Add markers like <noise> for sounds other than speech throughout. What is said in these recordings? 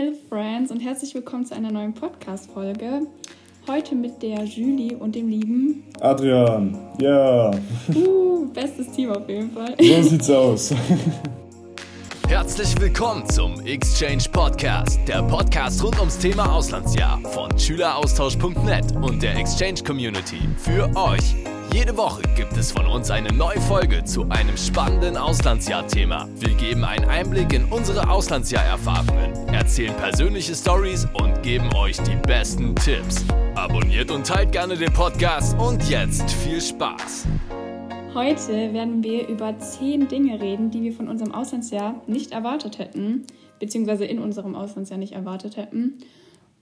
Hello Friends und herzlich willkommen zu einer neuen Podcast-Folge. Heute mit der Julie und dem lieben Adrian. Ja. Uh, bestes Team auf jeden Fall. So sieht's aus. <laughs> Herzlich willkommen zum Exchange Podcast, der Podcast rund ums Thema Auslandsjahr von Schüleraustausch.net und der Exchange Community für euch. Jede Woche gibt es von uns eine neue Folge zu einem spannenden Auslandsjahr-Thema. Wir geben einen Einblick in unsere Auslandsjahr-Erfahrungen, erzählen persönliche Stories und geben euch die besten Tipps. Abonniert und teilt gerne den Podcast und jetzt viel Spaß. Heute werden wir über zehn Dinge reden, die wir von unserem Auslandsjahr nicht erwartet hätten, beziehungsweise in unserem Auslandsjahr nicht erwartet hätten.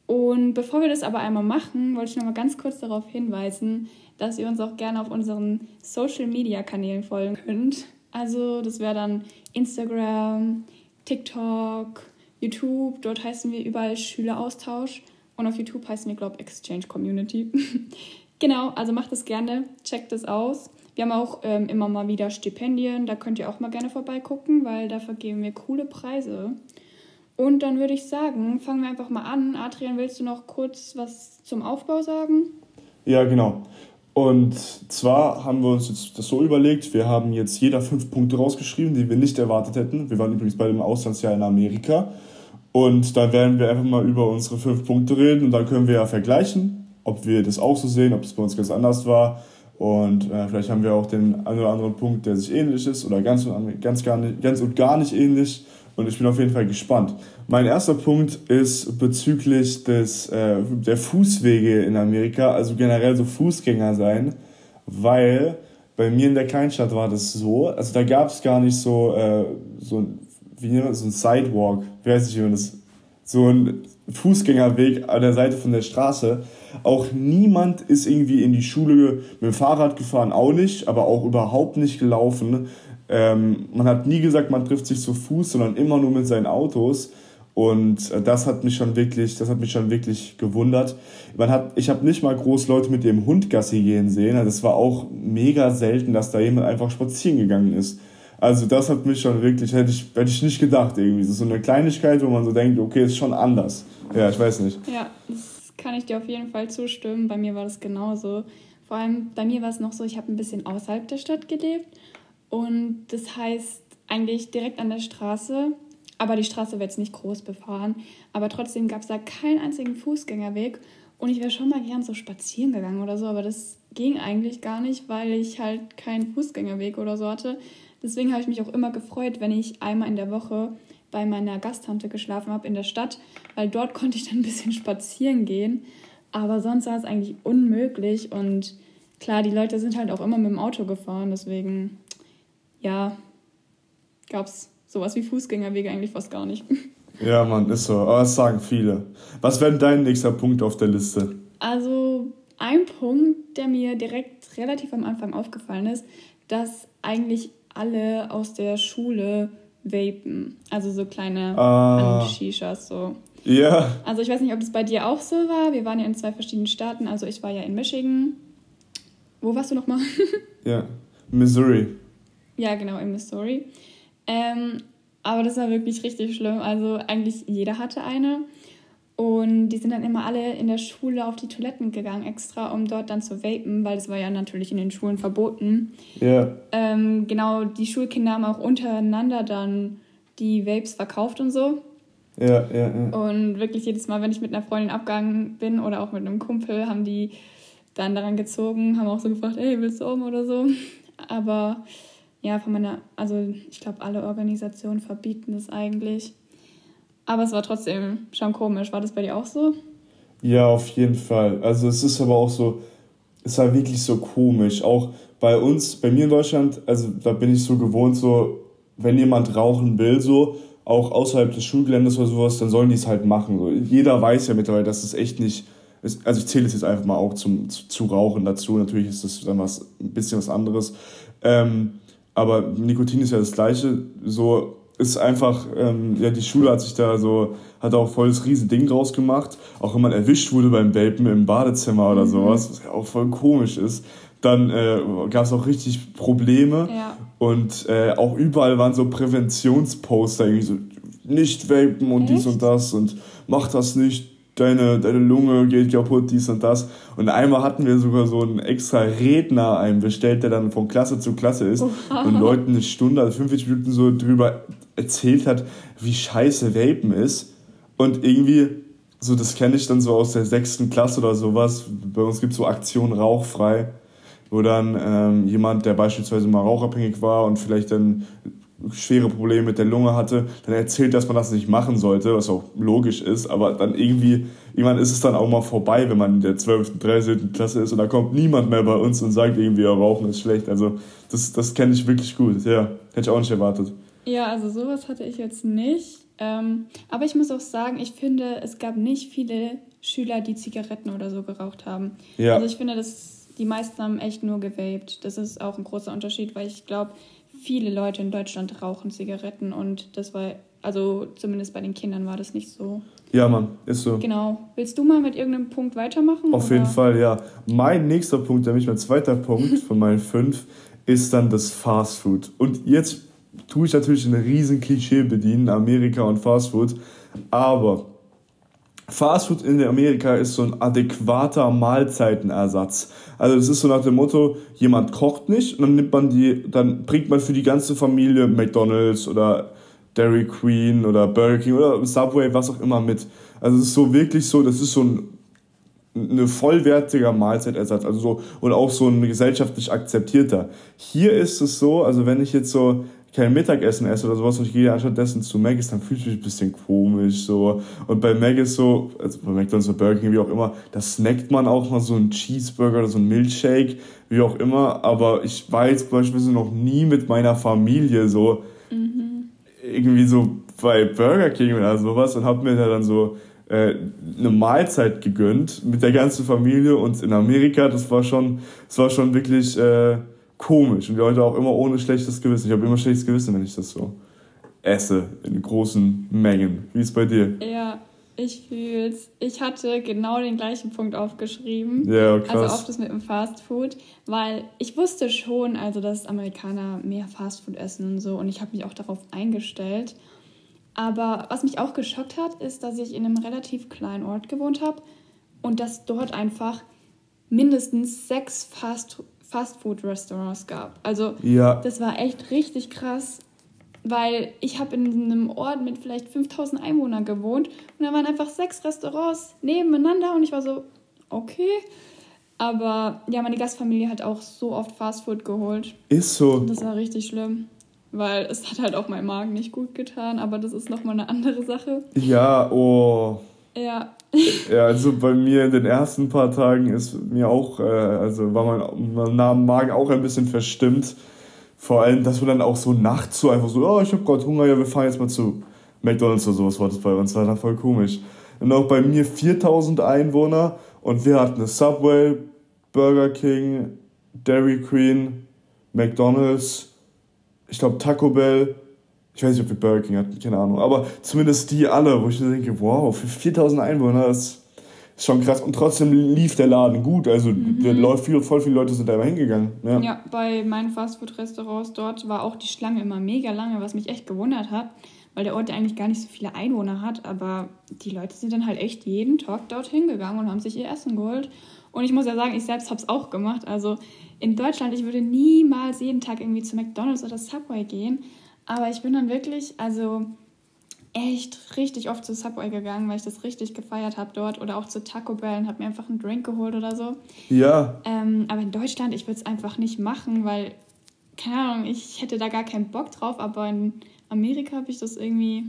Und bevor wir das aber einmal machen, wollte ich noch mal ganz kurz darauf hinweisen, dass ihr uns auch gerne auf unseren Social Media Kanälen folgen könnt. Also, das wäre dann Instagram, TikTok, YouTube. Dort heißen wir überall Schüleraustausch. Und auf YouTube heißen wir, glaube ich, Exchange Community. <laughs> genau, also macht es gerne, checkt es aus. Wir haben auch ähm, immer mal wieder Stipendien, da könnt ihr auch mal gerne vorbeigucken, weil da vergeben wir coole Preise. Und dann würde ich sagen, fangen wir einfach mal an. Adrian, willst du noch kurz was zum Aufbau sagen? Ja, genau. Und zwar haben wir uns jetzt das so überlegt, wir haben jetzt jeder fünf Punkte rausgeschrieben, die wir nicht erwartet hätten. Wir waren übrigens bei dem Auslandsjahr in Amerika. Und da werden wir einfach mal über unsere fünf Punkte reden und dann können wir ja vergleichen, ob wir das auch so sehen, ob das bei uns ganz anders war. Und äh, vielleicht haben wir auch den einen oder anderen Punkt, der sich ähnlich ist oder ganz und, ganz, gar nicht, ganz und gar nicht ähnlich. Und ich bin auf jeden Fall gespannt. Mein erster Punkt ist bezüglich des, äh, der Fußwege in Amerika, also generell so Fußgänger sein, weil bei mir in der Kleinstadt war das so, also da gab es gar nicht so, äh, so, wie nennt man das, so ein Sidewalk, wie heißt ich, das, so ein Fußgängerweg an der Seite von der Straße. Auch niemand ist irgendwie in die Schule mit dem Fahrrad gefahren, auch nicht, aber auch überhaupt nicht gelaufen. Ähm, man hat nie gesagt, man trifft sich zu Fuß, sondern immer nur mit seinen Autos. Und äh, das hat mich schon wirklich, das hat mich schon wirklich gewundert. Man hat, ich habe nicht mal groß Leute mit dem Hund Gassi gehen sehen. Also das war auch mega selten, dass da jemand einfach spazieren gegangen ist. Also das hat mich schon wirklich, hätte ich, hätte ich nicht gedacht irgendwie. Das ist so eine Kleinigkeit, wo man so denkt, okay, ist schon anders. Ja, ich weiß nicht. Ja, das kann ich dir auf jeden Fall zustimmen. Bei mir war das genauso. Vor allem bei mir war es noch so, ich habe ein bisschen außerhalb der Stadt gelebt und das heißt eigentlich direkt an der Straße, aber die Straße wird jetzt nicht groß befahren. Aber trotzdem gab es da keinen einzigen Fußgängerweg. Und ich wäre schon mal gern so spazieren gegangen oder so, aber das ging eigentlich gar nicht, weil ich halt keinen Fußgängerweg oder so hatte. Deswegen habe ich mich auch immer gefreut, wenn ich einmal in der Woche bei meiner Gasttante geschlafen habe in der Stadt, weil dort <laughs> konnte ich dann ein bisschen spazieren gehen. Aber sonst war es eigentlich unmöglich und klar, die Leute sind halt auch immer mit dem Auto gefahren, deswegen ja, gab es sowas wie Fußgängerwege eigentlich fast gar nicht. <laughs> Ja, Mann, ist so. Aber das sagen viele. Was wäre dein nächster Punkt auf der Liste? Also, ein Punkt, der mir direkt relativ am Anfang aufgefallen ist, dass eigentlich alle aus der Schule vapen. Also so kleine ah. Shishas so. Ja. Also ich weiß nicht, ob das bei dir auch so war. Wir waren ja in zwei verschiedenen Staaten. Also ich war ja in Michigan. Wo warst du nochmal? <laughs> ja, Missouri. Ja, genau, in Missouri. Ähm, aber das war wirklich richtig schlimm. Also eigentlich jeder hatte eine. Und die sind dann immer alle in der Schule auf die Toiletten gegangen, extra, um dort dann zu vapen, weil das war ja natürlich in den Schulen verboten. Ja. Ähm, genau, die Schulkinder haben auch untereinander dann die Vapes verkauft und so. Ja, ja, ja. Und wirklich jedes Mal, wenn ich mit einer Freundin abgegangen bin oder auch mit einem Kumpel, haben die dann daran gezogen, haben auch so gefragt, hey, willst du um oder so. Aber ja, von meiner, also ich glaube, alle Organisationen verbieten das eigentlich. Aber es war trotzdem schon komisch. War das bei dir auch so? Ja, auf jeden Fall. Also es ist aber auch so, es war wirklich so komisch. Auch bei uns, bei mir in Deutschland, also da bin ich so gewohnt, so, wenn jemand rauchen will, so, auch außerhalb des Schulgeländes oder sowas, dann sollen die es halt machen. So. Jeder weiß ja mittlerweile, dass es echt nicht, also ich zähle es jetzt einfach mal auch zum, zu, zu Rauchen dazu. Natürlich ist das dann was, ein bisschen was anderes. Ähm, aber Nikotin ist ja das Gleiche. So ist einfach, ähm, ja, die Schule hat sich da so, hat auch voll das riesen Ding draus gemacht. Auch wenn man erwischt wurde beim Vapen im Badezimmer oder mhm. sowas, was ja auch voll komisch ist. Dann äh, gab es auch richtig Probleme. Ja. Und äh, auch überall waren so Präventionsposter, irgendwie so, nicht vapen und Echt? dies und das und mach das nicht, deine, deine Lunge geht kaputt, dies und das. Und einmal hatten wir sogar so einen extra Redner einbestellt, der dann von Klasse zu Klasse ist oh. und Leuten eine Stunde, also 45 Minuten so drüber erzählt hat, wie scheiße Vapen ist. Und irgendwie, so das kenne ich dann so aus der sechsten Klasse oder sowas. Bei uns gibt es so Aktion Rauchfrei, wo dann ähm, jemand, der beispielsweise mal rauchabhängig war und vielleicht dann schwere Probleme mit der Lunge hatte, dann erzählt, dass man das nicht machen sollte, was auch logisch ist, aber dann irgendwie, irgendwann ist es dann auch mal vorbei, wenn man in der 12., 13. Klasse ist und da kommt niemand mehr bei uns und sagt irgendwie, ja, Rauchen ist schlecht. Also das, das kenne ich wirklich gut, ja, hätte ich auch nicht erwartet. Ja, also sowas hatte ich jetzt nicht, ähm, aber ich muss auch sagen, ich finde, es gab nicht viele Schüler, die Zigaretten oder so geraucht haben. Ja. Also ich finde, dass die meisten haben echt nur gewaped. Das ist auch ein großer Unterschied, weil ich glaube, viele Leute in Deutschland rauchen Zigaretten und das war, also zumindest bei den Kindern war das nicht so. Ja, Mann, ist so. Genau. Willst du mal mit irgendeinem Punkt weitermachen? Auf oder? jeden Fall, ja. Mein nächster Punkt, nämlich mein zweiter Punkt <laughs> von meinen fünf, ist dann das Fast Food. Und jetzt tue ich natürlich ein riesen Klischee bedienen, Amerika und Fast Food, aber Fastfood in Amerika ist so ein adäquater Mahlzeitenersatz. Also es ist so nach dem Motto, jemand kocht nicht und dann nimmt man die, dann bringt man für die ganze Familie McDonald's oder Dairy Queen oder Burger King oder Subway, was auch immer mit. Also es ist so wirklich so, das ist so ein eine vollwertiger Mahlzeitersatz, also so und auch so ein gesellschaftlich akzeptierter. Hier ist es so, also wenn ich jetzt so kein Mittagessen esse oder sowas und ich gehe anstattdessen zu Maggis, dann fühle ich mich ein bisschen komisch so. Und bei Maggis so, also bei McDonald's oder Burger King, wie auch immer, da snackt man auch mal so einen Cheeseburger oder so einen Milkshake, wie auch immer. Aber ich war jetzt beispielsweise noch nie mit meiner Familie so mhm. irgendwie so bei Burger King oder sowas und habe mir da dann so äh, eine Mahlzeit gegönnt mit der ganzen Familie und in Amerika, das war schon, das war schon wirklich... Äh, komisch und die Leute auch immer ohne schlechtes Gewissen. Ich habe immer schlechtes Gewissen, wenn ich das so esse in großen Mengen. Wie ist es bei dir? Ja, ich fühl's. Ich hatte genau den gleichen Punkt aufgeschrieben. Ja, krass. Also auch das mit dem Fastfood, weil ich wusste schon, also dass Amerikaner mehr Fastfood essen und so und ich habe mich auch darauf eingestellt. Aber was mich auch geschockt hat, ist, dass ich in einem relativ kleinen Ort gewohnt habe und dass dort einfach mindestens sechs Fast Fastfood-Restaurants gab. Also ja. das war echt richtig krass, weil ich habe in einem Ort mit vielleicht 5000 Einwohnern gewohnt und da waren einfach sechs Restaurants nebeneinander und ich war so, okay. Aber ja, meine Gastfamilie hat auch so oft Fastfood geholt. Ist so. Und das war richtig schlimm. Weil es hat halt auch meinem Magen nicht gut getan, aber das ist nochmal eine andere Sache. Ja, oh. Ja. <laughs> ja, also bei mir in den ersten paar Tagen ist mir auch, äh, also war mein, mein Magen auch ein bisschen verstimmt. Vor allem, dass wir dann auch so nachts so einfach so, oh, ich habe gerade Hunger, ja, wir fahren jetzt mal zu McDonalds oder sowas war das bei uns, war dann voll komisch. Und auch bei mir 4000 Einwohner und wir hatten eine Subway, Burger King, Dairy Queen, McDonalds, ich glaube Taco Bell ich weiß nicht, ob wir Burger King hatten, keine Ahnung. Aber zumindest die alle, wo ich denke, wow, für 4000 Einwohner ist, ist schon krass. Und trotzdem lief der Laden gut. Also mhm. der, viel, voll viele Leute sind da immer hingegangen. Ja, ja bei meinen Fastfood-Restaurants dort war auch die Schlange immer mega lange, was mich echt gewundert hat. Weil der Ort eigentlich gar nicht so viele Einwohner hat. Aber die Leute sind dann halt echt jeden Tag dorthin gegangen und haben sich ihr Essen geholt. Und ich muss ja sagen, ich selbst habe es auch gemacht. Also in Deutschland, ich würde niemals jeden Tag irgendwie zu McDonald's oder Subway gehen. Aber ich bin dann wirklich, also echt richtig oft zu Subway gegangen, weil ich das richtig gefeiert habe dort. Oder auch zu Taco Bell und habe mir einfach einen Drink geholt oder so. Ja. Ähm, aber in Deutschland, ich würde es einfach nicht machen, weil, keine Ahnung, ich hätte da gar keinen Bock drauf. Aber in Amerika habe ich das irgendwie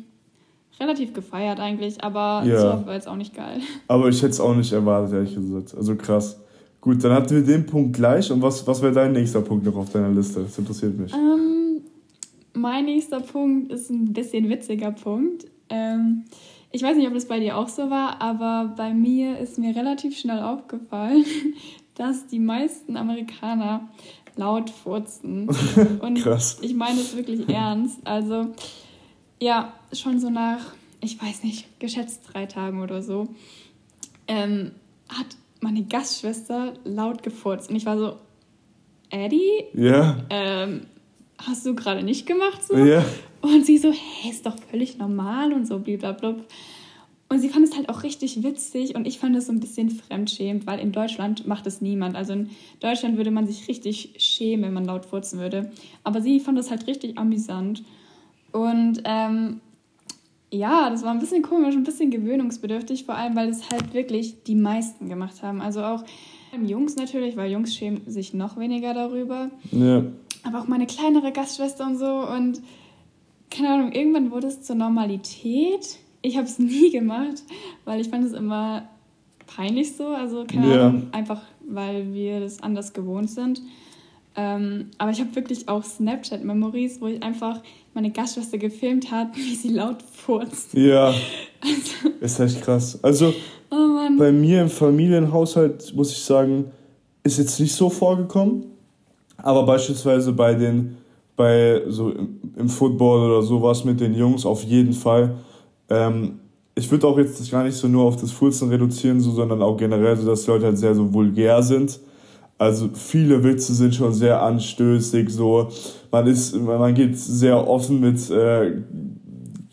relativ gefeiert eigentlich. Aber ja. so war jetzt auch nicht geil. <laughs> Aber ich hätte es auch nicht erwartet, ehrlich gesagt. Also krass. Gut, dann hatten wir den Punkt gleich. Und was, was wäre dein nächster Punkt noch auf deiner Liste? Das interessiert mich. Ähm, mein nächster Punkt ist ein bisschen witziger Punkt. Ähm, ich weiß nicht, ob das bei dir auch so war, aber bei mir ist mir relativ schnell aufgefallen, <laughs> dass die meisten Amerikaner laut furzen. <laughs> Und Krass. ich meine es wirklich <laughs> ernst. Also, ja, schon so nach, ich weiß nicht, geschätzt drei Tagen oder so, ähm, hat meine Gastschwester laut gefurzt. Und ich war so, Eddie? Ja. Ähm, hast du gerade nicht gemacht so? Ja. Und sie so, hä, ist doch völlig normal und so, blablabla. Und sie fand es halt auch richtig witzig und ich fand es so ein bisschen fremdschämend, weil in Deutschland macht es niemand. Also in Deutschland würde man sich richtig schämen, wenn man laut furzen würde. Aber sie fand es halt richtig amüsant. Und ähm, ja, das war ein bisschen komisch, ein bisschen gewöhnungsbedürftig, vor allem, weil es halt wirklich die meisten gemacht haben. Also auch Jungs natürlich, weil Jungs schämen sich noch weniger darüber. Ja. Aber auch meine kleinere Gastschwester und so. Und keine Ahnung, irgendwann wurde es zur Normalität. Ich habe es nie gemacht, weil ich fand es immer peinlich so. Also keine ja. Ahnung, einfach weil wir das anders gewohnt sind. Ähm, aber ich habe wirklich auch Snapchat-Memories, wo ich einfach meine Gastschwester gefilmt hat, <laughs> wie sie laut furzt. Ja. Also, ist echt krass. Also oh bei mir im Familienhaushalt, muss ich sagen, ist jetzt nicht so vorgekommen. Aber beispielsweise bei den, bei so im, Football oder sowas mit den Jungs auf jeden Fall. Ähm, ich würde auch jetzt gar nicht so nur auf das Furzen reduzieren, so, sondern auch generell so, dass die Leute halt sehr so vulgär sind. Also viele Witze sind schon sehr anstößig, so man ist, man geht sehr offen mit äh,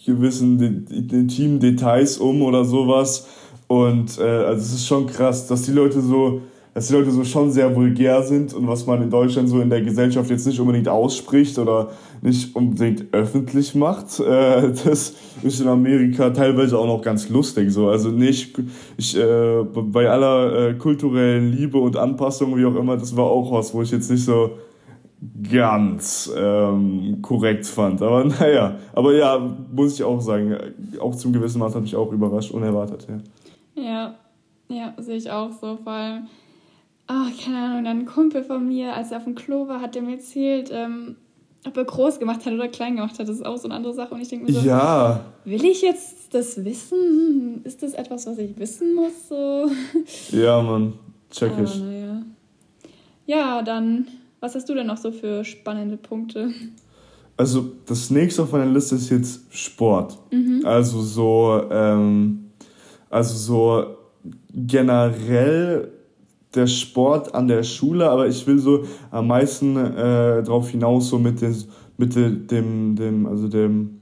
gewissen intimen Details um oder sowas. Und äh, also es ist schon krass, dass die Leute so dass die Leute so schon sehr vulgär sind und was man in Deutschland so in der Gesellschaft jetzt nicht unbedingt ausspricht oder nicht unbedingt öffentlich macht, äh, <laughs> das ist in Amerika teilweise auch noch ganz lustig so. Also nicht, ich, äh, bei aller äh, kulturellen Liebe und Anpassung, wie auch immer, das war auch was, wo ich jetzt nicht so ganz ähm, korrekt fand. Aber <laughs> naja, aber ja, muss ich auch sagen, auch zum gewissen Maß hat mich auch überrascht, unerwartet, ja. Ja, ja, sehe ich auch so, vor allem ach, keine Ahnung, dann ein Kumpel von mir, als er auf dem Klo war, hat der mir erzählt, ähm, ob er groß gemacht hat oder klein gemacht hat. Das ist auch so eine andere Sache. Und ich denke mir so, ja. will ich jetzt das wissen? Ist das etwas, was ich wissen muss? So? <laughs> Ja, Mann, check ich. Ah, ja. ja, dann, was hast du denn noch so für spannende Punkte? Also, das nächste auf meiner Liste ist jetzt Sport. Mhm. Also so, ähm, also so generell der Sport an der Schule, aber ich will so am meisten äh, darauf hinaus, so mit, den, mit dem, dem, also dem,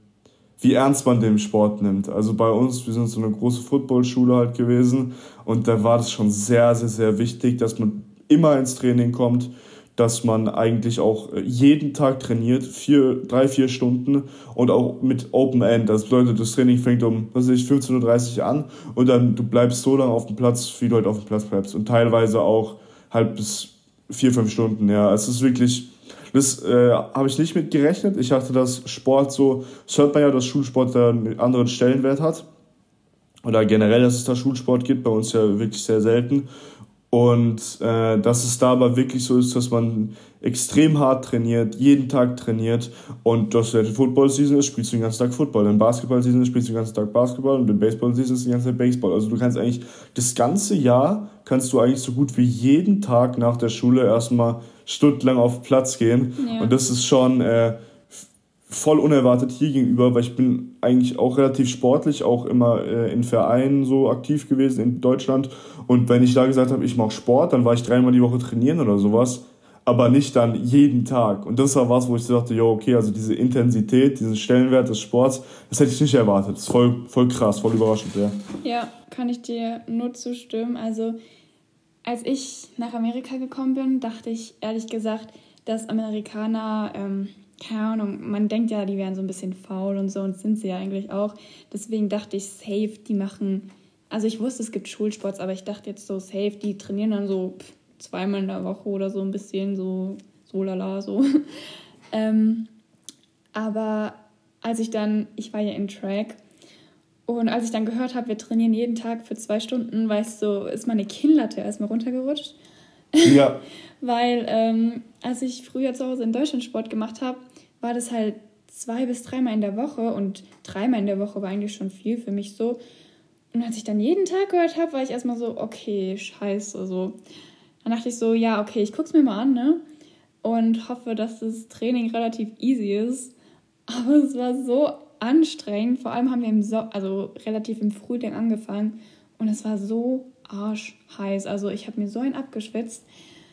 wie ernst man den Sport nimmt. Also bei uns, wir sind so eine große Footballschule halt gewesen und da war das schon sehr, sehr, sehr wichtig, dass man immer ins Training kommt, dass man eigentlich auch äh, jeden Tag trainiert, vier, drei, vier Stunden und auch mit Open End. Das bedeutet, das Training fängt um, was weiß ich, 15.30 Uhr an und dann du bleibst so lange auf dem Platz, wie du halt auf dem Platz bleibst. Und teilweise auch halt bis vier, fünf Stunden, ja. Es ist wirklich, das äh, habe ich nicht mit gerechnet. Ich dachte, dass Sport so, das hört man ja, dass Schulsport da einen anderen Stellenwert hat. Oder generell, dass es da Schulsport gibt, bei uns ja wirklich sehr selten. Und äh, dass es da aber wirklich so ist, dass man extrem hart trainiert, jeden Tag trainiert und dass der Football-Season ist, spielst du den ganzen Tag Football. Wenn Basketball-Season ist, spielst du den ganzen Tag Basketball und wenn Baseball-Season ist, den ganzen Tag Baseball. Also du kannst eigentlich das ganze Jahr, kannst du eigentlich so gut wie jeden Tag nach der Schule erstmal stundenlang auf Platz gehen. Ja. Und das ist schon... Äh, voll unerwartet hier gegenüber, weil ich bin eigentlich auch relativ sportlich, auch immer äh, in Vereinen so aktiv gewesen in Deutschland. Und wenn ich da gesagt habe, ich mache Sport, dann war ich dreimal die Woche trainieren oder sowas, aber nicht dann jeden Tag. Und das war was, wo ich dachte, ja, okay, also diese Intensität, diesen Stellenwert des Sports, das hätte ich nicht erwartet. Das ist voll, voll krass, voll überraschend, ja. Ja, kann ich dir nur zustimmen. Also, als ich nach Amerika gekommen bin, dachte ich ehrlich gesagt, dass Amerikaner ähm, keine Ahnung, man denkt ja, die wären so ein bisschen faul und so und sind sie ja eigentlich auch. Deswegen dachte ich, safe, die machen. Also ich wusste, es gibt Schulsports, aber ich dachte jetzt so, safe, die trainieren dann so zweimal in der Woche oder so ein bisschen, so, so lala, so. <laughs> ähm, aber als ich dann, ich war ja in Track und als ich dann gehört habe, wir trainieren jeden Tag für zwei Stunden, weißt du, ist meine Kinnlatte erstmal runtergerutscht. Ja. <laughs> Weil ähm, als ich früher zu Hause in Deutschland Sport gemacht habe, war das halt zwei bis dreimal in der Woche und dreimal in der Woche war eigentlich schon viel für mich so. Und als ich dann jeden Tag gehört habe, war ich erstmal so, okay, scheiße, so. Dann dachte ich so, ja, okay, ich guck's mir mal an, ne? Und hoffe, dass das Training relativ easy ist. <laughs> Aber es war so anstrengend. Vor allem haben wir im so also relativ im Frühling angefangen. Und es war so arschheiß. Also ich habe mir so einen abgeschwitzt.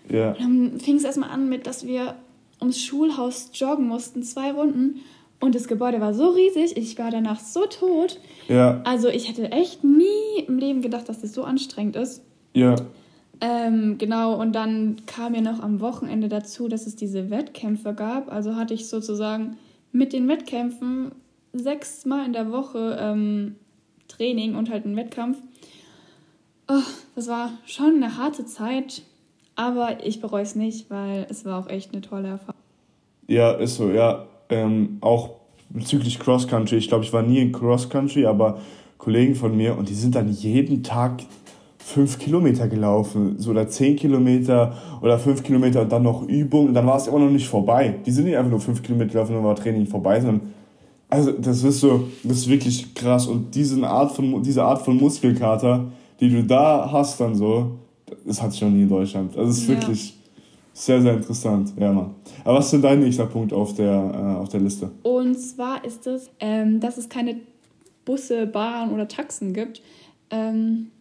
Ja. Dann fing es erstmal an mit, dass wir ums Schulhaus joggen mussten, zwei Runden. Und das Gebäude war so riesig, ich war danach so tot. Ja. Also ich hätte echt nie im Leben gedacht, dass das so anstrengend ist. Ja. Ähm, genau, und dann kam ja noch am Wochenende dazu, dass es diese Wettkämpfe gab. Also hatte ich sozusagen mit den Wettkämpfen sechsmal in der Woche ähm, Training und halt einen Wettkampf. Oh, das war schon eine harte Zeit, aber ich bereue es nicht, weil es war auch echt eine tolle Erfahrung. Ja, ist so, ja. Ähm, auch bezüglich Cross Country. Ich glaube, ich war nie in Cross Country, aber Kollegen von mir und die sind dann jeden Tag fünf Kilometer gelaufen, so oder zehn Kilometer oder fünf Kilometer und dann noch Übung und dann war es immer noch nicht vorbei. Die sind nicht einfach nur fünf Kilometer gelaufen und war Training vorbei, sondern also das ist so, das ist wirklich krass und diese Art von, diese Art von Muskelkater, die du da hast dann so, das hatte ich noch nie in Deutschland. Also es ist ja. wirklich sehr, sehr interessant, ja Mann. Aber was ist denn dein nächster Punkt auf der, äh, auf der Liste? Und zwar ist es, ähm, dass es keine Busse, Bahnen oder Taxen gibt. Ähm,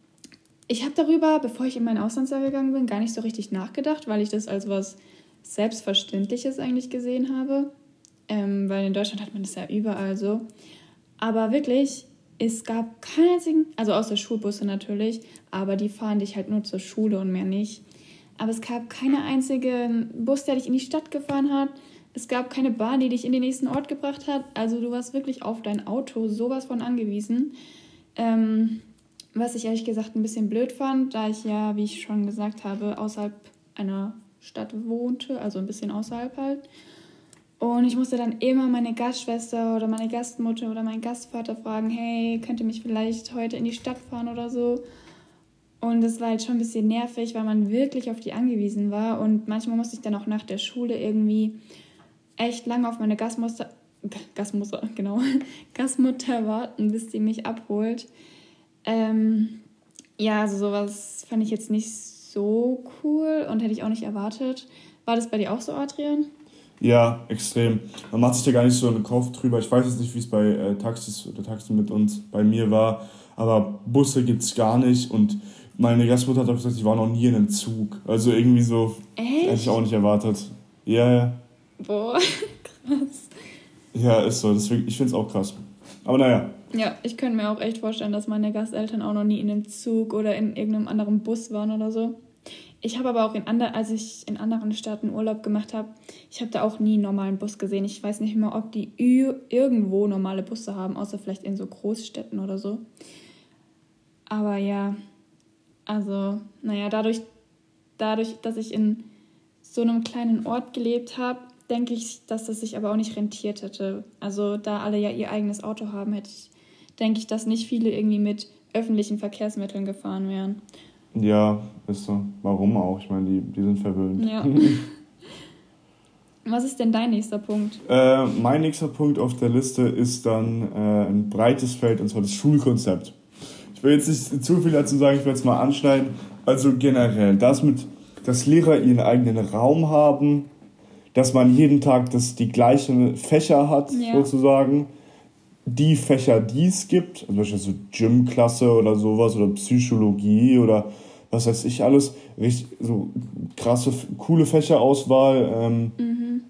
ich habe darüber, bevor ich in mein Auslandsjahr gegangen bin, gar nicht so richtig nachgedacht, weil ich das als was Selbstverständliches eigentlich gesehen habe. Ähm, weil in Deutschland hat man das ja überall so. Aber wirklich, es gab keinen einzigen, also außer Schulbusse natürlich, aber die fahren dich halt nur zur Schule und mehr nicht. Aber es gab keinen einzigen Bus, der dich in die Stadt gefahren hat. Es gab keine Bahn, die dich in den nächsten Ort gebracht hat. Also du warst wirklich auf dein Auto sowas von angewiesen. Ähm, was ich ehrlich gesagt ein bisschen blöd fand, da ich ja, wie ich schon gesagt habe, außerhalb einer Stadt wohnte, also ein bisschen außerhalb halt. Und ich musste dann immer meine Gastschwester oder meine Gastmutter oder meinen Gastvater fragen, hey, könnt ihr mich vielleicht heute in die Stadt fahren oder so? Und das war halt schon ein bisschen nervig, weil man wirklich auf die angewiesen war. Und manchmal musste ich dann auch nach der Schule irgendwie echt lange auf meine Gastmutter, <laughs> Gastmutter, genau, <laughs> Gastmutter warten, bis die mich abholt. Ähm, ja, also sowas fand ich jetzt nicht so cool und hätte ich auch nicht erwartet. War das bei dir auch so, Adrian? Ja, extrem. Man macht sich da gar nicht so einen Kopf drüber. Ich weiß jetzt nicht, wie es bei äh, Taxis oder Taxen mit uns bei mir war, aber Busse gibt es gar nicht und meine Gastmutter hat auch gesagt, ich war noch nie in einem Zug. Also irgendwie so. Echt? Hätte ich auch nicht erwartet. Ja, ja. Boah, <laughs> krass. Ja, ist so. Deswegen, ich finde es auch krass. Aber naja. Ja, ich könnte mir auch echt vorstellen, dass meine Gasteltern auch noch nie in einem Zug oder in irgendeinem anderen Bus waren oder so. Ich habe aber auch in anderen, als ich in anderen Staaten Urlaub gemacht habe, ich habe da auch nie einen normalen Bus gesehen. Ich weiß nicht mehr, ob die irgendwo normale Busse haben, außer vielleicht in so Großstädten oder so. Aber ja, also, naja, dadurch, dadurch, dass ich in so einem kleinen Ort gelebt habe, denke ich, dass das sich aber auch nicht rentiert hätte. Also, da alle ja ihr eigenes Auto haben, hätte ich, denke ich, dass nicht viele irgendwie mit öffentlichen Verkehrsmitteln gefahren wären. Ja, ist so. Warum auch? Ich meine, die, die sind verwöhnt. Ja. <laughs> Was ist denn dein nächster Punkt? Äh, mein nächster Punkt auf der Liste ist dann äh, ein breites Feld, und zwar das Schulkonzept. Ich will jetzt nicht zu viel dazu sagen, ich will jetzt mal anschneiden. Also generell, das mit, dass Lehrer ihren eigenen Raum haben, dass man jeden Tag das, die gleichen Fächer hat, ja. sozusagen. Die Fächer, die es gibt, also beispielsweise Gymklasse oder sowas oder Psychologie oder was weiß ich alles, richtig, so krasse, coole Fächerauswahl. Ähm, mhm.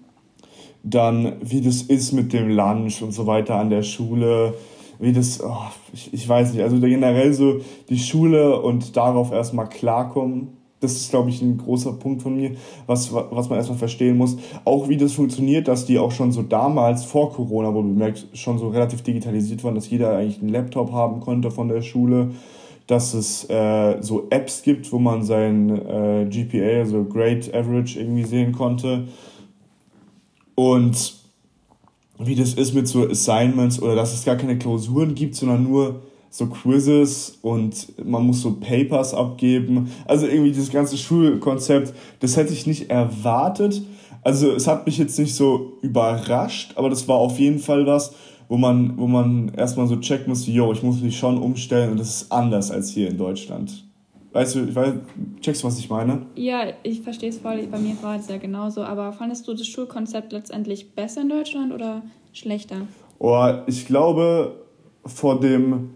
Dann, wie das ist mit dem Lunch und so weiter an der Schule wie das, oh, ich, ich weiß nicht, also generell so die Schule und darauf erstmal klarkommen, das ist, glaube ich, ein großer Punkt von mir, was, was man erstmal verstehen muss. Auch wie das funktioniert, dass die auch schon so damals, vor Corona, wo bemerkt, schon so relativ digitalisiert waren, dass jeder eigentlich einen Laptop haben konnte von der Schule, dass es äh, so Apps gibt, wo man sein äh, GPA, also Grade Average, irgendwie sehen konnte. Und wie das ist mit so Assignments oder dass es gar keine Klausuren gibt, sondern nur so Quizzes und man muss so Papers abgeben. Also irgendwie dieses ganze Schulkonzept, das hätte ich nicht erwartet. Also es hat mich jetzt nicht so überrascht, aber das war auf jeden Fall was, wo man, wo man erstmal so checken muss, yo, ich muss mich schon umstellen und das ist anders als hier in Deutschland. Weißt du, ich weiß, checkst du, was ich meine? Ja, ich verstehe es voll. Bei mir war es ja genauso. Aber fandest du das Schulkonzept letztendlich besser in Deutschland oder schlechter? Oh, ich glaube, vor dem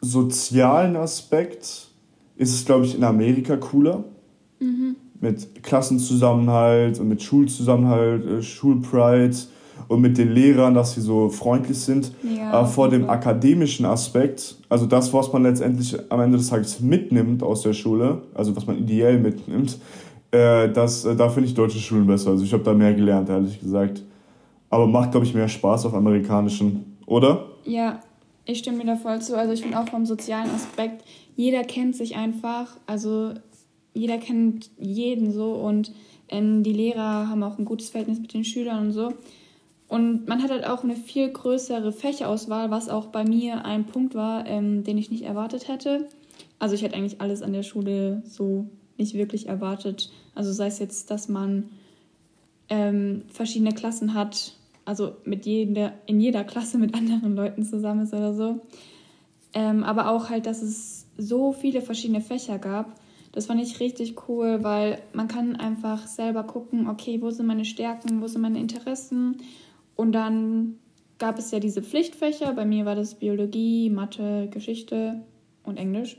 sozialen Aspekt ist es, glaube ich, in Amerika cooler. Mhm. Mit Klassenzusammenhalt und mit Schulzusammenhalt, äh, Schulpride. und mit den Lehrern, dass sie so freundlich sind. Ja, Aber vor dem akademischen Aspekt, also das, was man letztendlich am Ende des Tages mitnimmt aus der Schule, also was man ideell mitnimmt, äh, das, äh, da finde ich deutsche Schulen besser. Also ich habe da mehr gelernt, ehrlich gesagt. Aber macht, glaube ich, mehr Spaß auf amerikanischen, oder? Ja, ich stimme mir da voll zu. Also ich finde auch vom sozialen Aspekt, jeder kennt sich einfach. Also jeder kennt jeden so und ähm, die Lehrer haben auch ein gutes Verhältnis mit den Schülern und so. Und man hat halt auch eine viel größere Fächerauswahl, was auch bei mir ein Punkt war, ähm, den ich nicht erwartet hätte. Also ich hätte eigentlich alles an der Schule so nicht wirklich erwartet. Also sei es jetzt, dass man ähm, verschiedene Klassen hat, also mit jeder, in jeder Klasse mit anderen Leuten zusammen ist oder so. Ähm, aber auch halt, dass es so viele verschiedene Fächer gab. Das fand ich richtig cool, weil man kann einfach selber gucken, okay, wo sind meine Stärken, wo sind meine Interessen. Und dann gab es ja diese Pflichtfächer. Bei mir war das Biologie, Mathe, Geschichte und Englisch.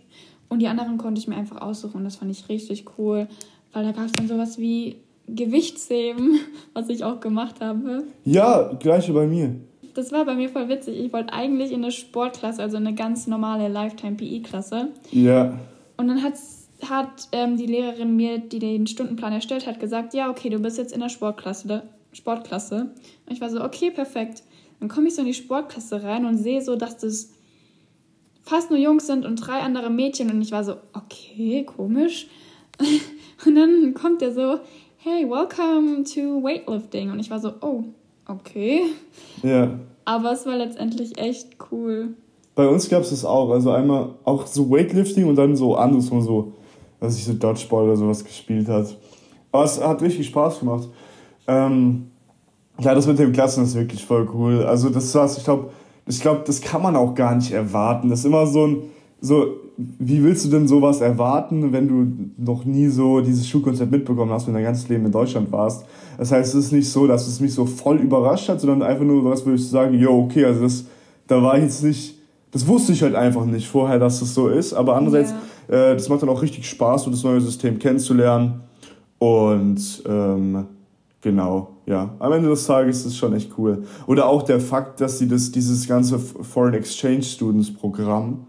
Und die anderen konnte ich mir einfach aussuchen. Das fand ich richtig cool, weil da gab es dann sowas wie Gewichtsheben, <laughs> was ich auch gemacht habe. Ja, gleiche bei mir. Das war bei mir voll witzig. Ich wollte eigentlich in eine Sportklasse, also eine ganz normale Lifetime-PE-Klasse. Ja. Und dann hat's, hat ähm, die Lehrerin mir, die den Stundenplan erstellt hat, gesagt, ja, okay, du bist jetzt in der Sportklasse. Sportklasse. Und ich war so, okay, perfekt. Dann komme ich so in die Sportklasse rein und sehe so, dass das fast nur Jungs sind und drei andere Mädchen. Und ich war so, okay, komisch. <laughs> Und dann kommt der so, hey, welcome to Weightlifting. Und ich war so, oh, okay. Ja. Aber es war letztendlich echt cool. Bei uns gab es das auch. Also einmal auch so Weightlifting und dann so anderes, wo man so, was ich so Dodgeball oder sowas gespielt hat. Aber es hat richtig Spaß gemacht. Ähm, ja, das mit dem Klassen ist wirklich voll cool. Also das war's, ich glaube, ich glaube, das kann man auch gar nicht erwarten. Das ist immer so ein, so, wie willst du denn sowas erwarten, wenn du noch nie so dieses Schulkonzept mitbekommen hast, wenn du dein ganzes Leben in Deutschland warst? Das heißt, es ist nicht so, dass es mich so voll überrascht hat, sondern einfach nur, was würde ich sagen, yo, okay, also das, da war ich jetzt nicht, das wusste ich halt einfach nicht vorher, dass das so ist. Aber andererseits, ja. äh, das macht dann auch richtig Spaß, so das neue System kennenzulernen. Und ähm, Genau, ja. Am Ende des Tages ist es schon echt cool. Oder auch der Fakt, dass sie das, dieses ganze Foreign Exchange Students Programm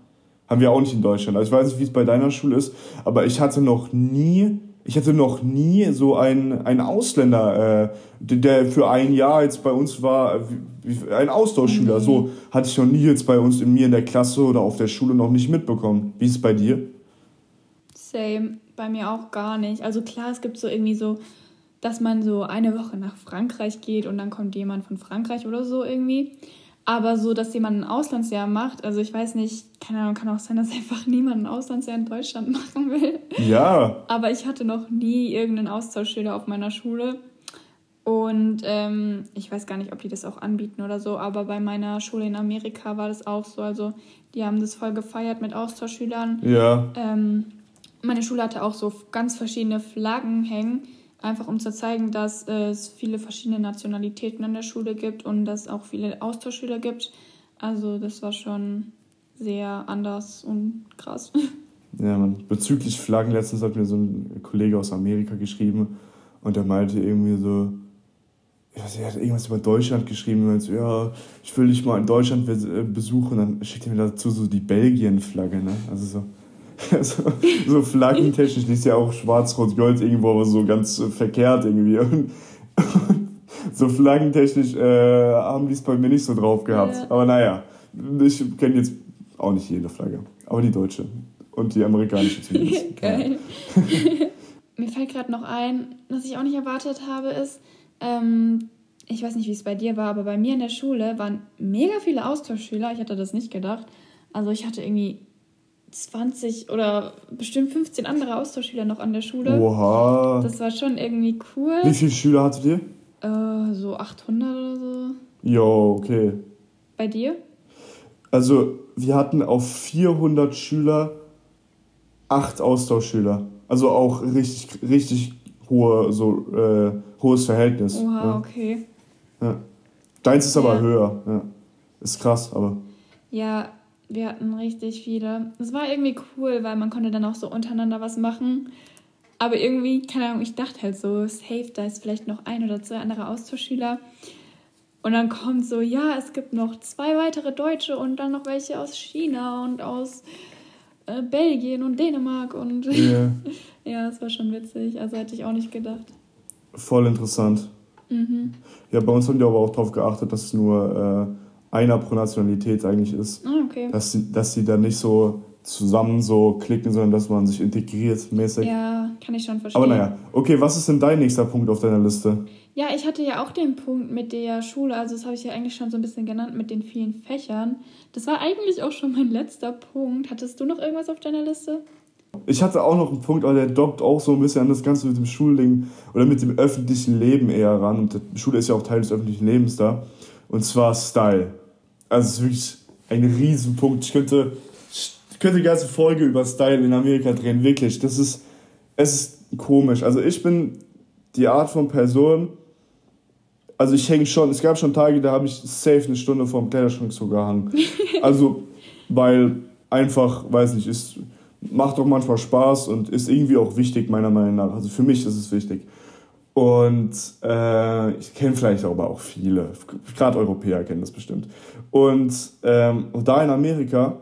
haben wir auch nicht in Deutschland. Also ich weiß nicht, wie es bei deiner Schule ist, aber ich hatte noch nie, ich hatte noch nie so einen, einen Ausländer, äh, der für ein Jahr jetzt bei uns war, ein Austauschschüler. Mhm. So hatte ich noch nie jetzt bei uns in mir in der Klasse oder auf der Schule noch nicht mitbekommen. Wie ist es bei dir? Same, bei mir auch gar nicht. Also klar, es gibt so irgendwie so dass man so eine Woche nach Frankreich geht und dann kommt jemand von Frankreich oder so irgendwie. Aber so, dass jemand ein Auslandsjahr macht, also ich weiß nicht, keine Ahnung, kann auch sein, dass einfach niemand ein Auslandsjahr in Deutschland <laughs> machen will. Ja. Aber ich hatte noch nie irgendeinen Austauschschüler auf meiner Schule. Und ähm, ich weiß gar nicht, ob die das auch anbieten oder so, aber bei meiner Schule in Amerika war das auch so. Also die haben das voll gefeiert mit Austauschschülern. Ja. Ähm, meine Schule hatte auch so ganz verschiedene Flaggen hängen einfach um zu zeigen, dass es viele verschiedene Nationalitäten an der Schule gibt und dass es auch viele Austauschschüler gibt. Also das war schon sehr anders und krass. <laughs> Ja, man, bezüglich Flaggen, letztens hat mir so ein Kollege aus Amerika geschrieben und der meinte irgendwie so, ja, sie hat irgendwas über Deutschland geschrieben, und so, ja, ich will dich mal in Deutschland besuchen, dann schickt er mir dazu so die Belgien-Flagge, ne? Also so, <laughs> so, so flaggentechnisch ist ja auch Schwarz-Rot-Gold irgendwo aber so ganz äh, verkehrt irgendwie. <laughs> Und, so flaggentechnisch äh, haben die es bei mir nicht so drauf gehabt. Ja. Aber naja, ich kenne jetzt auch nicht jede Flagge, aber die deutsche und die amerikanische zumindest. <laughs> Geil. mir fällt gerade noch ein, was ich auch nicht erwartet habe, ist, ähm, ich weiß nicht, wie es bei dir war, aber bei mir in der Schule waren mega viele Austauschschüler. Ich hatte das nicht gedacht. Also ich hatte irgendwie 20 oder bestimmt 15 andere Austauschschüler noch an der Schule. Oha. Das war schon irgendwie cool. Wie viele Schüler hattet ihr? Äh, so 800 oder so. Jo, okay. Bei dir? Also, wir hatten auf 400 Schüler 8 Austauschschüler. Also auch richtig, richtig hohe, so, äh, hohes Verhältnis. Oha, ja. okay. Ja. Deins ist aber ja. höher. Ja. Ist krass, aber. Ja, wir hatten richtig viele. Es war irgendwie cool, weil man konnte dann auch so untereinander was machen. Aber irgendwie, keine Ahnung, ich dachte halt so, safe, da ist vielleicht noch ein oder zwei andere Austauschschüler. Und dann kommt so, ja, es gibt noch zwei weitere Deutsche und dann noch welche aus China und aus äh, Belgien und Dänemark und yeah. <laughs> ja, es war schon witzig. Also hätte ich auch nicht gedacht. Voll interessant. Mhm. Ja, bei uns haben die aber auch darauf geachtet, dass es nur äh, einer pro Nationalität eigentlich ist. Ah, okay. Dass sie, dass sie dann nicht so zusammen so klicken, sondern dass man sich integriert mäßig. Ja, kann ich schon verstehen. Aber naja, okay, was ist denn dein nächster Punkt auf deiner Liste? Ja, ich hatte ja auch den Punkt mit der Schule, also das habe ich ja eigentlich schon so ein bisschen genannt mit den vielen Fächern. Das war eigentlich auch schon mein letzter Punkt. Hattest du noch irgendwas auf deiner Liste? Ich hatte auch noch einen Punkt, aber der dockt auch so ein bisschen an das Ganze mit dem Schulding oder mit dem öffentlichen Leben eher ran. Und die Schule ist ja auch Teil des öffentlichen Lebens da. Und zwar Style. Also es ist wirklich ein Riesenpunkt. Ich könnte, ich könnte die ganze Folge über Style in Amerika drehen. Wirklich. Das ist, es ist komisch. Also ich bin die Art von Person, also ich hänge schon, es gab schon Tage, da habe ich safe eine Stunde vorm Kleiderschrank so gehangen. <laughs> Also, weil einfach, weiß nicht, ist, macht doch manchmal Spaß und ist irgendwie auch wichtig, meiner Meinung nach. Also für mich ist es wichtig. Und äh, ich kenne vielleicht aber auch viele, gerade Europäer kennen das bestimmt. Und, ähm, und da in Amerika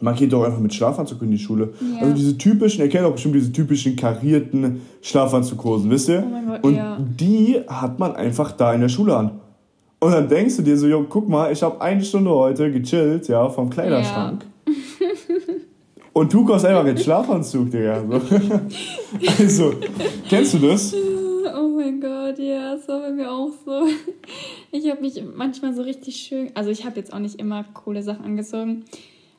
man geht doch einfach mit Schlafanzug in die Schule. Ja. Also diese typischen, ihr kennt auch bestimmt diese typischen karierten Schlafanzughosen, wisst ihr? Oh Gott, und ja. die hat man einfach da in der Schule an. Und dann denkst du dir so, jo, guck mal, ich habe eine Stunde heute gechillt, ja, vom Kleiderschrank. Ja. und du kommst einfach in Schlafanzug, Digga. <laughs> also, kennst du das? Ja, das war bei mir auch so. <laughs> Ich habe mich manchmal so richtig schön, also ich habe jetzt auch nicht immer coole Sachen angezogen,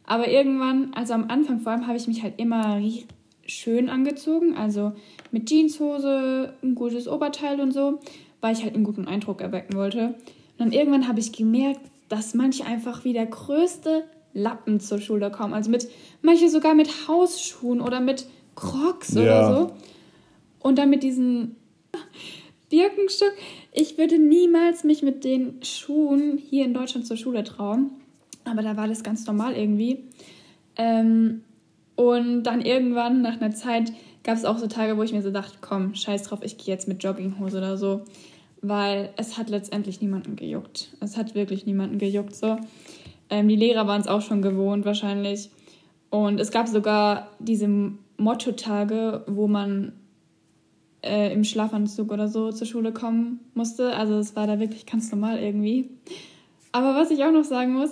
aber irgendwann, also am Anfang vor allem, habe ich mich halt immer schön angezogen. Also mit Jeanshose, ein gutes Oberteil und so, weil ich halt einen guten Eindruck erwecken wollte. Und dann irgendwann habe ich gemerkt, dass manche einfach wie der größte Lappen zur Schule kommen. Also mit, manche sogar mit Hausschuhen oder mit Crocs ja. oder so. Und dann mit diesen Birkenstock. Ich würde niemals mich mit den Schuhen hier in Deutschland zur Schule trauen. Aber da war das ganz normal irgendwie. Ähm, und dann irgendwann, nach einer Zeit, gab es auch so Tage, wo ich mir so dachte, komm, scheiß drauf, ich gehe jetzt mit Jogginghose oder so. Weil es hat letztendlich niemanden gejuckt. Es hat wirklich niemanden gejuckt so. Ähm, die Lehrer waren es auch schon gewohnt wahrscheinlich. Und es gab sogar diese Motto-Tage, wo man äh, im Schlafanzug oder so zur Schule kommen musste. Also es war da wirklich ganz normal irgendwie. Aber was ich auch noch sagen muss,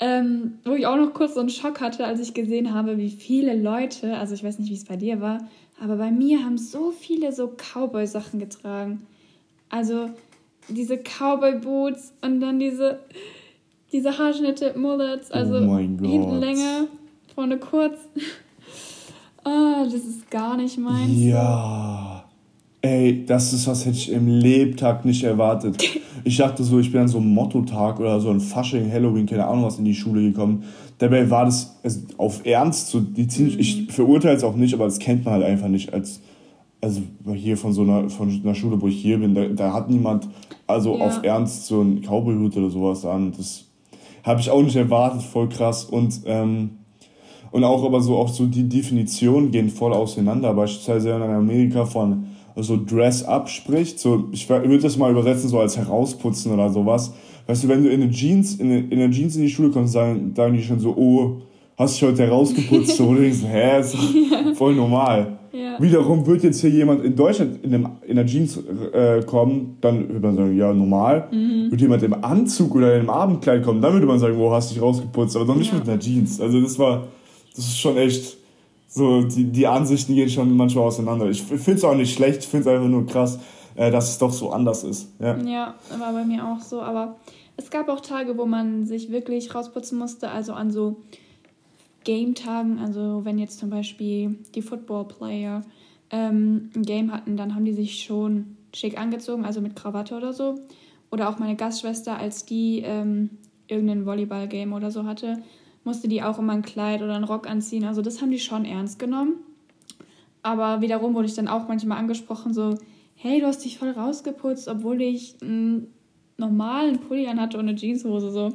ähm, wo ich auch noch kurz so einen Schock hatte, als ich gesehen habe, wie viele Leute, also ich weiß nicht, wie es bei dir war, aber bei mir haben so viele so Cowboy-Sachen getragen. Also diese Cowboy-Boots und dann diese, diese Haarschnitte, Mullets, also oh hinten länger, vorne kurz. oh, <laughs> das ist gar nicht meins. Ja. Ey, das ist was hätte ich im Lebtag nicht erwartet. <laughs> Ich dachte so, ich bin an so einem Motto-Tag oder so ein Fasching, Halloween, keine Ahnung was in die Schule gekommen. Dabei war das also auf Ernst, so die ziemlich, ich mhm. verurteile es auch nicht, aber das kennt man halt einfach nicht als also hier von so einer von einer Schule, wo ich hier bin, da, da hat niemand also ja. auf Ernst so ein Cowboy-Hut oder sowas an. Das habe ich auch nicht erwartet, voll krass und ähm, und auch aber so auch so die Definitionen gehen voll auseinander. Beispielsweise in Amerika von so Dress-up spricht. So, ich würde das mal übersetzen, so als herausputzen oder sowas. Weißt du, wenn du in eine Jeans, in, eine, in eine Jeans in die Schule kommst, sagen, sagen die schon so, oh, hast dich heute herausgeputzt? so, <laughs> und du denkst, hä, ist voll normal. Ja. Wiederum wird jetzt hier jemand in Deutschland in, einem, in einer Jeans äh, kommen, dann würde man sagen, ja, normal. Mhm. Wird jemand im Anzug oder im Abendkleid kommen, dann würde man sagen, wo oh, hast dich rausgeputzt, aber doch nicht ja. mit einer Jeans. Also das war, das ist schon echt so, die, die Ansichten gehen schon manchmal auseinander. Ich finde es auch nicht schlecht, ich finde es einfach nur krass, äh, dass es doch so anders ist. Ja. ja, war bei mir auch so. Aber es gab auch Tage, wo man sich wirklich rausputzen musste, also an so Game-Tagen, also wenn jetzt zum Beispiel die Football-Player ähm, ein Game hatten, dann haben die sich schon schick angezogen, also mit Krawatte oder so. Oder auch meine Gastschwester, als die ähm, irgendein Volleyball-Game oder so hatte, musste die auch immer ein Kleid oder einen Rock anziehen. Also das haben die schon ernst genommen. Aber wiederum wurde ich dann auch manchmal angesprochen, so, hey, du hast dich voll rausgeputzt, obwohl ich einen normalen Pulli an hatte und eine Jeanshose so.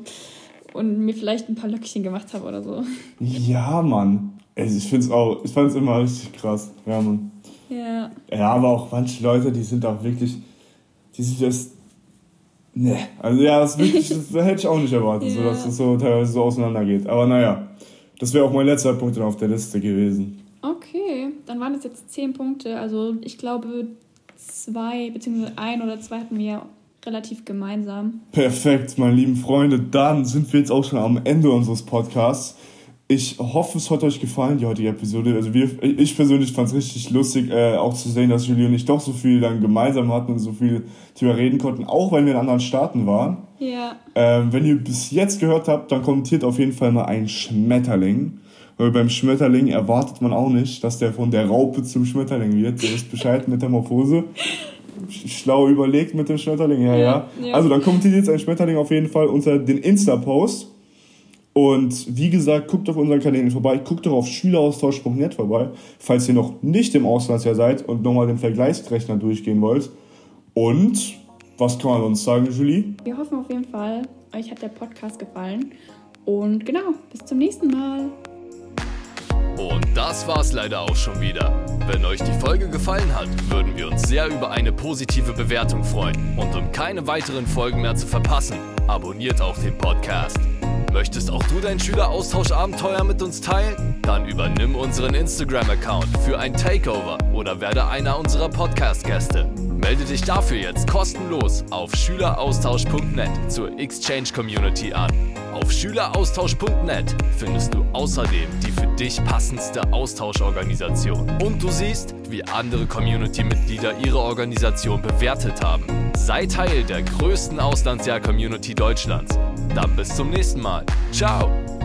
Und mir vielleicht ein paar Löckchen gemacht habe oder so. Ja, Mann. Ich finde es auch, ich fand es immer richtig krass. Ja, Mann. Ja. Ja, aber auch manche Leute, die sind auch wirklich, die sind das Nee, also ja, das, wirklich, <laughs> das hätte ich auch nicht erwartet, ja. so, dass das so teilweise so auseinandergeht. Aber naja, das wäre auch mein letzter Punkt auf der Liste gewesen. Okay, dann waren es jetzt zehn Punkte. Also ich glaube, zwei, beziehungsweise ein oder zwei hatten wir relativ gemeinsam. Perfekt, meine lieben Freunde. Dann sind wir jetzt auch schon am Ende unseres Podcasts. Ich hoffe, es hat euch gefallen, die heutige Episode. Also wir, ich persönlich fand es richtig lustig, äh, auch zu sehen, dass Julie und ich doch so viel dann gemeinsam hatten und so viel darüber reden konnten, auch wenn wir in anderen Staaten waren. Ja. Ähm, wenn ihr bis jetzt gehört habt, dann kommentiert auf jeden Fall mal ein Schmetterling. Weil beim Schmetterling erwartet man auch nicht, dass der von der Raupe zum Schmetterling wird. Ihr wisst Bescheid, Metamorphose. Schlau überlegt mit dem Schmetterling, ja, ja. ja. Also dann kommentiert jetzt ein Schmetterling auf jeden Fall unter den Insta-Post. Und wie gesagt, guckt auf unseren Kanälen vorbei, guckt doch auf schüleraustausch.net vorbei, falls ihr noch nicht im Auslandsjahr seid und nochmal den Vergleichsrechner durchgehen wollt. Und was kann man sonst sagen, Julie? Wir hoffen auf jeden Fall, euch hat der Podcast gefallen. Und genau, bis zum nächsten Mal. Und das war's leider auch schon wieder. Wenn euch die Folge gefallen hat, würden wir uns sehr über eine positive Bewertung freuen. Und um keine weiteren Folgen mehr zu verpassen, abonniert auch den Podcast. Möchtest auch du dein Schüleraustauschabenteuer mit uns teilen? Dann übernimm unseren Instagram-Account für ein Takeover oder werde einer unserer Podcast-Gäste. Melde dich dafür jetzt kostenlos auf schüleraustausch.net zur Exchange Community an. Auf schüleraustausch.net findest du außerdem die für dich passendste Austauschorganisation. Und du siehst, wie andere Community-Mitglieder ihre Organisation bewertet haben. Sei Teil der größten Auslandsjahr-Community Deutschlands. Dann bis zum nächsten Mal. Ciao!